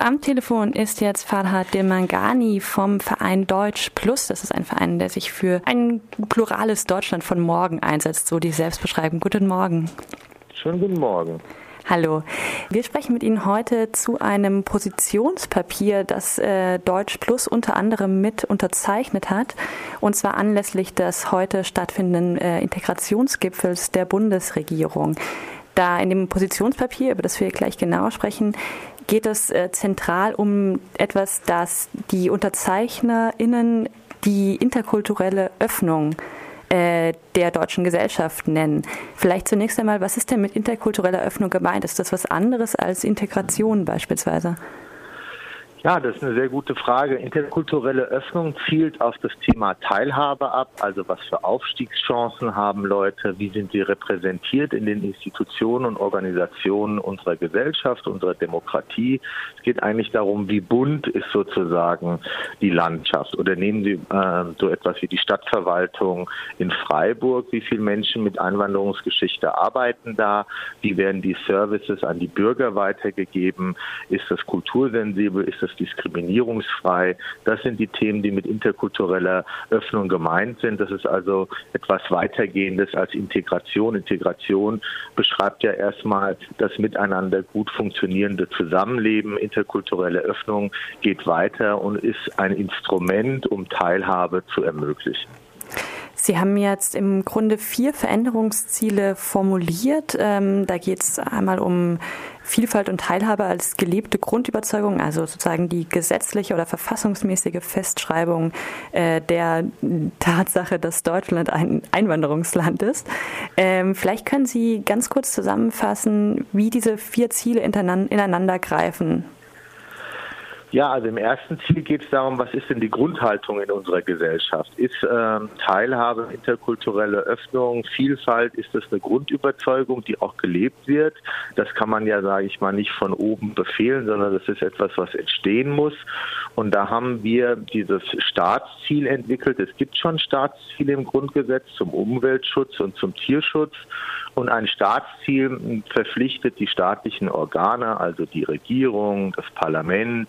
Am Telefon ist jetzt Farhad Demangani vom Verein Deutsch Plus. Das ist ein Verein, der sich für ein plurales Deutschland von morgen einsetzt, so die selbst beschreiben. Guten Morgen. Schönen guten Morgen. Hallo. Wir sprechen mit Ihnen heute zu einem Positionspapier, das äh, Deutsch Plus unter anderem mit unterzeichnet hat, und zwar anlässlich des heute stattfindenden äh, Integrationsgipfels der Bundesregierung. Da in dem Positionspapier, über das wir gleich genauer sprechen, geht es äh, zentral um etwas, das die UnterzeichnerInnen die interkulturelle Öffnung äh, der deutschen Gesellschaft nennen. Vielleicht zunächst einmal, was ist denn mit interkultureller Öffnung gemeint? Ist das was anderes als Integration beispielsweise? Ja, das ist eine sehr gute Frage. Interkulturelle Öffnung zielt auf das Thema Teilhabe ab, also was für Aufstiegschancen haben Leute, wie sind sie repräsentiert in den Institutionen und Organisationen unserer Gesellschaft, unserer Demokratie. Es geht eigentlich darum, wie bunt ist sozusagen die Landschaft. Oder nehmen Sie äh, so etwas wie die Stadtverwaltung in Freiburg, wie viele Menschen mit Einwanderungsgeschichte arbeiten da, wie werden die Services an die Bürger weitergegeben, ist das kultursensibel, ist das es diskriminierungsfrei. Das sind die Themen, die mit interkultureller Öffnung gemeint sind. Das ist also etwas weitergehendes als Integration. Integration beschreibt ja erstmal das miteinander gut funktionierende Zusammenleben. Interkulturelle Öffnung geht weiter und ist ein Instrument, um Teilhabe zu ermöglichen. Sie haben jetzt im Grunde vier Veränderungsziele formuliert. Ähm, da geht es einmal um Vielfalt und Teilhabe als gelebte Grundüberzeugung, also sozusagen die gesetzliche oder verfassungsmäßige Festschreibung äh, der Tatsache, dass Deutschland ein Einwanderungsland ist. Ähm, vielleicht können Sie ganz kurz zusammenfassen, wie diese vier Ziele ineinander greifen. Ja, also im ersten Ziel geht es darum, was ist denn die Grundhaltung in unserer Gesellschaft? Ist ähm, Teilhabe, interkulturelle Öffnung, Vielfalt, ist das eine Grundüberzeugung, die auch gelebt wird? Das kann man ja, sage ich mal, nicht von oben befehlen, sondern das ist etwas, was entstehen muss. Und da haben wir dieses Staatsziel entwickelt. Es gibt schon Staatsziele im Grundgesetz zum Umweltschutz und zum Tierschutz. Und ein Staatsziel verpflichtet die staatlichen Organe, also die Regierung, das Parlament,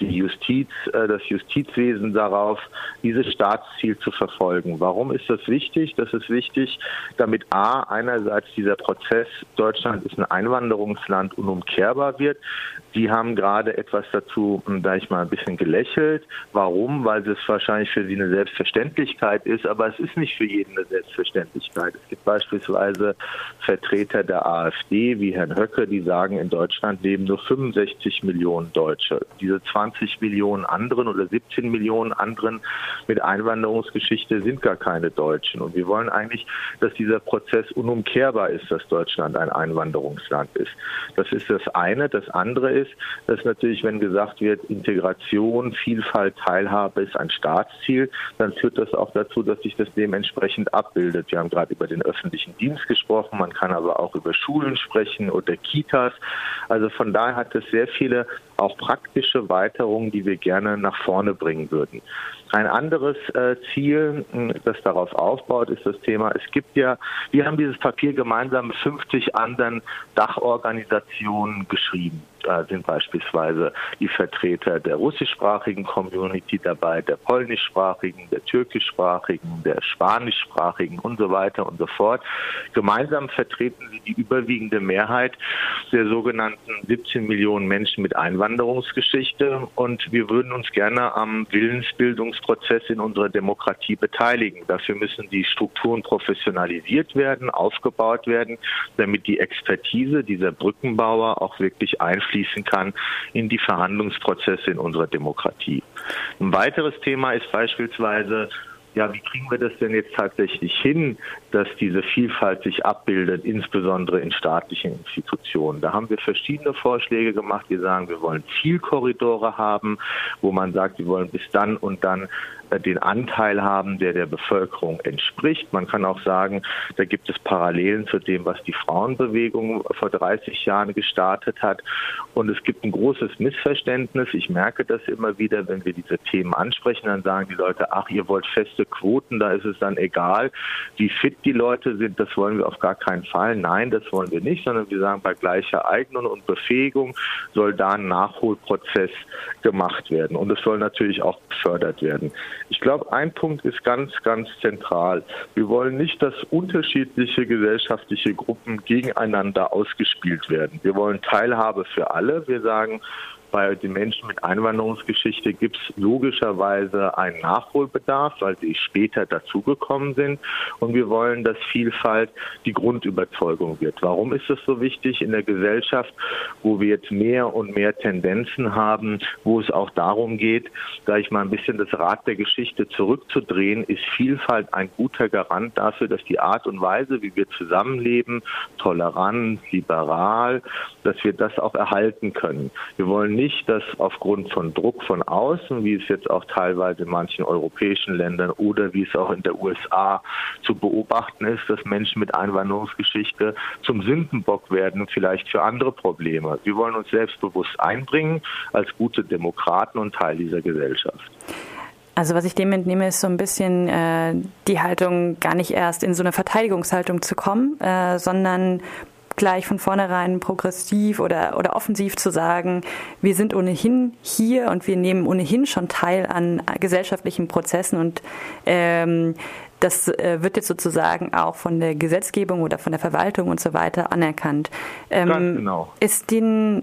die Justiz, äh, das Justizwesen darauf, dieses Staatsziel zu verfolgen. Warum ist das wichtig? Das ist wichtig, damit A, einerseits dieser Prozess, Deutschland ist ein Einwanderungsland, unumkehrbar wird. Die haben gerade etwas dazu, da ich mal ein bisschen gelächelt. Warum? Weil es wahrscheinlich für sie eine Selbstverständlichkeit ist, aber es ist nicht für jeden eine Selbstverständlichkeit. Es gibt beispielsweise Vertreter der AfD wie Herrn Höcke, die sagen, in Deutschland leben nur 65 Millionen Deutsche. Diese 20 20 Millionen anderen oder 17 Millionen anderen mit Einwanderungsgeschichte sind gar keine Deutschen. Und wir wollen eigentlich, dass dieser Prozess unumkehrbar ist, dass Deutschland ein Einwanderungsland ist. Das ist das eine. Das andere ist, dass natürlich, wenn gesagt wird, Integration, Vielfalt, Teilhabe ist ein Staatsziel, dann führt das auch dazu, dass sich das dementsprechend abbildet. Wir haben gerade über den öffentlichen Dienst gesprochen, man kann aber auch über Schulen sprechen oder Kitas. Also von daher hat es sehr viele auch praktische Weiterungen, die wir gerne nach vorne bringen würden. Ein anderes äh, Ziel, das darauf aufbaut, ist das Thema, es gibt ja, wir haben dieses Papier gemeinsam mit 50 anderen Dachorganisationen geschrieben. Da sind beispielsweise die Vertreter der russischsprachigen Community dabei, der polnischsprachigen, der türkischsprachigen, der spanischsprachigen und so weiter und so fort. Gemeinsam vertreten sie die überwiegende Mehrheit der sogenannten 17 Millionen Menschen mit Einwanderungsgeschichte und wir würden uns gerne am Willensbildungsprozess in unserer Demokratie beteiligen. Dafür müssen die Strukturen professionalisiert werden, aufgebaut werden, damit die Expertise dieser Brückenbauer auch wirklich einfließen kann in die Verhandlungsprozesse in unserer Demokratie. Ein weiteres Thema ist beispielsweise ja, wie kriegen wir das denn jetzt tatsächlich hin, dass diese Vielfalt sich abbildet, insbesondere in staatlichen Institutionen? Da haben wir verschiedene Vorschläge gemacht. Wir sagen, wir wollen Zielkorridore haben, wo man sagt, wir wollen bis dann und dann den Anteil haben, der der Bevölkerung entspricht. Man kann auch sagen, da gibt es Parallelen zu dem, was die Frauenbewegung vor 30 Jahren gestartet hat. Und es gibt ein großes Missverständnis. Ich merke das immer wieder, wenn wir diese Themen ansprechen, dann sagen die Leute, ach, ihr wollt feste Quoten, da ist es dann egal, wie fit die Leute sind. Das wollen wir auf gar keinen Fall. Nein, das wollen wir nicht, sondern wir sagen, bei gleicher Eignung und Befähigung soll da ein Nachholprozess gemacht werden. Und es soll natürlich auch gefördert werden. Ich glaube, ein Punkt ist ganz, ganz zentral. Wir wollen nicht, dass unterschiedliche gesellschaftliche Gruppen gegeneinander ausgespielt werden. Wir wollen Teilhabe für alle. Wir sagen, bei den Menschen mit Einwanderungsgeschichte gibt es logischerweise einen Nachholbedarf, weil sie später dazugekommen sind. Und wir wollen, dass Vielfalt die Grundüberzeugung wird. Warum ist es so wichtig in der Gesellschaft, wo wir jetzt mehr und mehr Tendenzen haben, wo es auch darum geht, da ich mal ein bisschen das Rad der Geschichte zurückzudrehen, ist Vielfalt ein guter Garant dafür, dass die Art und Weise, wie wir zusammenleben, tolerant, liberal, dass wir das auch erhalten können. Wir wollen nicht, dass aufgrund von Druck von außen, wie es jetzt auch teilweise in manchen europäischen Ländern oder wie es auch in der USA zu beobachten ist, dass Menschen mit Einwanderungsgeschichte zum Sündenbock werden, vielleicht für andere Probleme. Wir wollen uns selbstbewusst einbringen als gute Demokraten und Teil dieser Gesellschaft. Also was ich dem entnehme, ist so ein bisschen äh, die Haltung, gar nicht erst in so eine Verteidigungshaltung zu kommen, äh, sondern gleich von vornherein progressiv oder, oder offensiv zu sagen, wir sind ohnehin hier und wir nehmen ohnehin schon teil an gesellschaftlichen Prozessen und ähm, das äh, wird jetzt sozusagen auch von der Gesetzgebung oder von der Verwaltung und so weiter anerkannt. Ähm, Ganz genau. Ist den,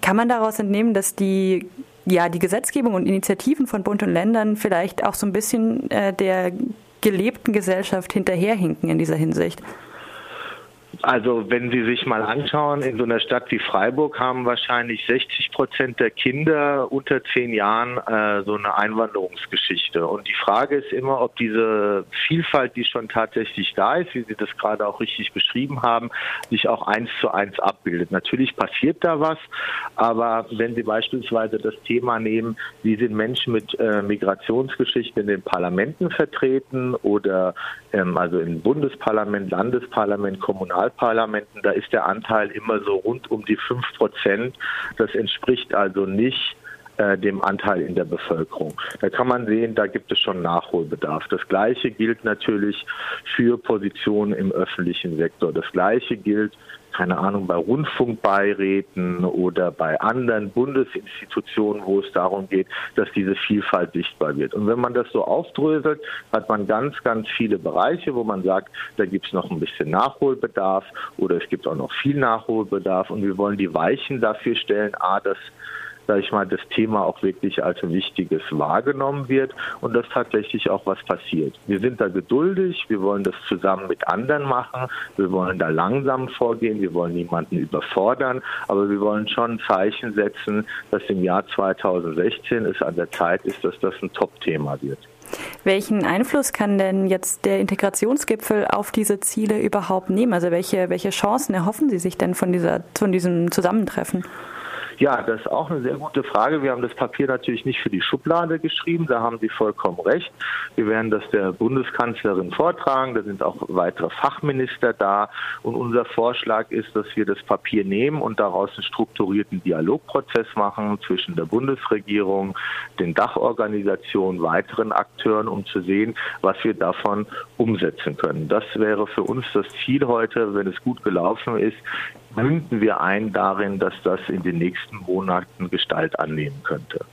kann man daraus entnehmen, dass die ja, die Gesetzgebung und Initiativen von Bund und Ländern vielleicht auch so ein bisschen äh, der gelebten Gesellschaft hinterherhinken in dieser Hinsicht? Also wenn Sie sich mal anschauen, in so einer Stadt wie Freiburg haben wahrscheinlich 60 Prozent der Kinder unter zehn Jahren äh, so eine Einwanderungsgeschichte. Und die Frage ist immer, ob diese Vielfalt, die schon tatsächlich da ist, wie Sie das gerade auch richtig beschrieben haben, sich auch eins zu eins abbildet. Natürlich passiert da was, aber wenn Sie beispielsweise das Thema nehmen, wie sind Menschen mit äh, Migrationsgeschichte in den Parlamenten vertreten oder ähm, also im Bundesparlament, Landesparlament, Kommunal Kommunalparlamenten, da ist der Anteil immer so rund um die fünf Prozent. Das entspricht also nicht äh, dem Anteil in der Bevölkerung. Da kann man sehen, da gibt es schon Nachholbedarf. Das Gleiche gilt natürlich für Positionen im öffentlichen Sektor. Das Gleiche gilt keine Ahnung, bei Rundfunkbeiräten oder bei anderen Bundesinstitutionen, wo es darum geht, dass diese Vielfalt sichtbar wird. Und wenn man das so aufdröselt, hat man ganz, ganz viele Bereiche, wo man sagt, da gibt es noch ein bisschen Nachholbedarf oder es gibt auch noch viel Nachholbedarf und wir wollen die Weichen dafür stellen, a, dass sage ich mal, das Thema auch wirklich als ein wichtiges wahrgenommen wird und dass tatsächlich auch was passiert. Wir sind da geduldig, wir wollen das zusammen mit anderen machen, wir wollen da langsam vorgehen, wir wollen niemanden überfordern, aber wir wollen schon Zeichen setzen, dass im Jahr 2016 es an der Zeit ist, dass das ein Top-Thema wird. Welchen Einfluss kann denn jetzt der Integrationsgipfel auf diese Ziele überhaupt nehmen? Also welche, welche Chancen erhoffen Sie sich denn von, dieser, von diesem Zusammentreffen? Ja, das ist auch eine sehr gute Frage. Wir haben das Papier natürlich nicht für die Schublade geschrieben, da haben Sie vollkommen recht. Wir werden das der Bundeskanzlerin vortragen, da sind auch weitere Fachminister da und unser Vorschlag ist, dass wir das Papier nehmen und daraus einen strukturierten Dialogprozess machen zwischen der Bundesregierung, den Dachorganisationen, weiteren Akteuren, um zu sehen, was wir davon umsetzen können. Das wäre für uns das Ziel heute, wenn es gut gelaufen ist, münden wir ein darin, dass das in den nächsten Monaten Gestalt annehmen könnte.